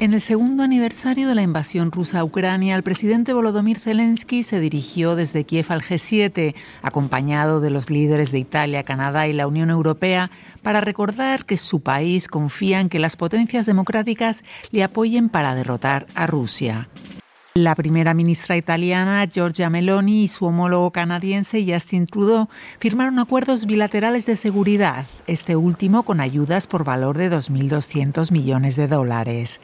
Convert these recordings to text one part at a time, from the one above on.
En el segundo aniversario de la invasión rusa a Ucrania, el presidente Volodymyr Zelensky se dirigió desde Kiev al G7, acompañado de los líderes de Italia, Canadá y la Unión Europea, para recordar que su país confía en que las potencias democráticas le apoyen para derrotar a Rusia. La primera ministra italiana, Giorgia Meloni, y su homólogo canadiense, Justin Trudeau, firmaron acuerdos bilaterales de seguridad, este último con ayudas por valor de 2.200 millones de dólares.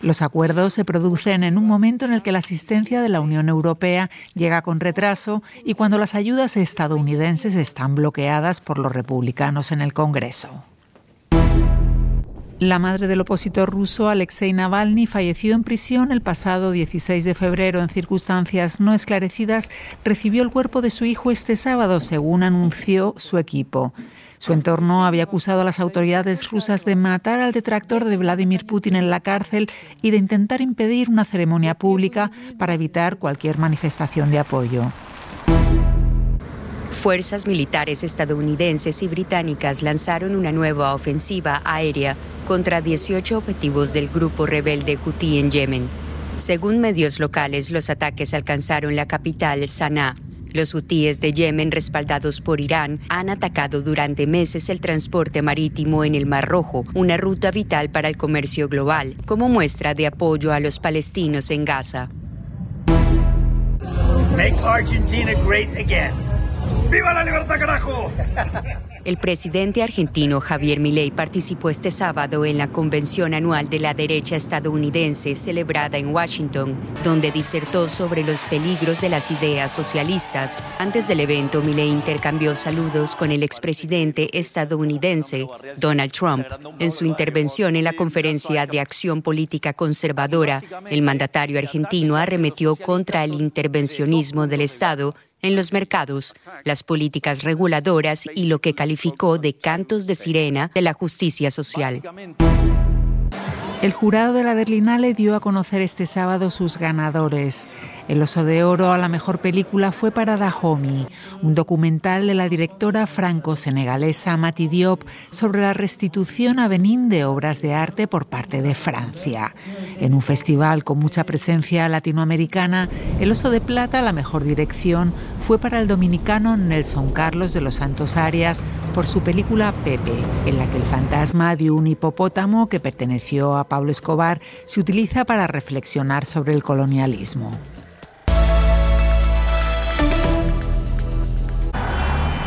Los acuerdos se producen en un momento en el que la asistencia de la Unión Europea llega con retraso y cuando las ayudas estadounidenses están bloqueadas por los republicanos en el Congreso. La madre del opositor ruso Alexei Navalny, fallecido en prisión el pasado 16 de febrero en circunstancias no esclarecidas, recibió el cuerpo de su hijo este sábado, según anunció su equipo. Su entorno había acusado a las autoridades rusas de matar al detractor de Vladimir Putin en la cárcel y de intentar impedir una ceremonia pública para evitar cualquier manifestación de apoyo. Fuerzas militares estadounidenses y británicas lanzaron una nueva ofensiva aérea contra 18 objetivos del grupo rebelde Houthi en Yemen. Según medios locales, los ataques alcanzaron la capital, Sanaa, los hutíes de Yemen, respaldados por Irán, han atacado durante meses el transporte marítimo en el Mar Rojo, una ruta vital para el comercio global, como muestra de apoyo a los palestinos en Gaza. Argentina. ¡Viva la libertad, carajo! El presidente argentino Javier Milei participó este sábado en la convención anual de la derecha estadounidense celebrada en Washington, donde disertó sobre los peligros de las ideas socialistas. Antes del evento, Milei intercambió saludos con el expresidente estadounidense Donald Trump. En su intervención en la conferencia de acción política conservadora, el mandatario argentino arremetió contra el intervencionismo del Estado en los mercados, las políticas reguladoras y lo que calificó de cantos de sirena de la justicia social. El jurado de la Berlinale dio a conocer este sábado sus ganadores. El Oso de Oro a la mejor película fue para Dahomey, un documental de la directora franco-senegalesa Mati Diop sobre la restitución a Benín de obras de arte por parte de Francia. En un festival con mucha presencia latinoamericana, el Oso de Plata, la mejor dirección, fue para el dominicano Nelson Carlos de los Santos Arias por su película Pepe, en la que el fantasma de un hipopótamo que perteneció a Pablo Escobar se utiliza para reflexionar sobre el colonialismo.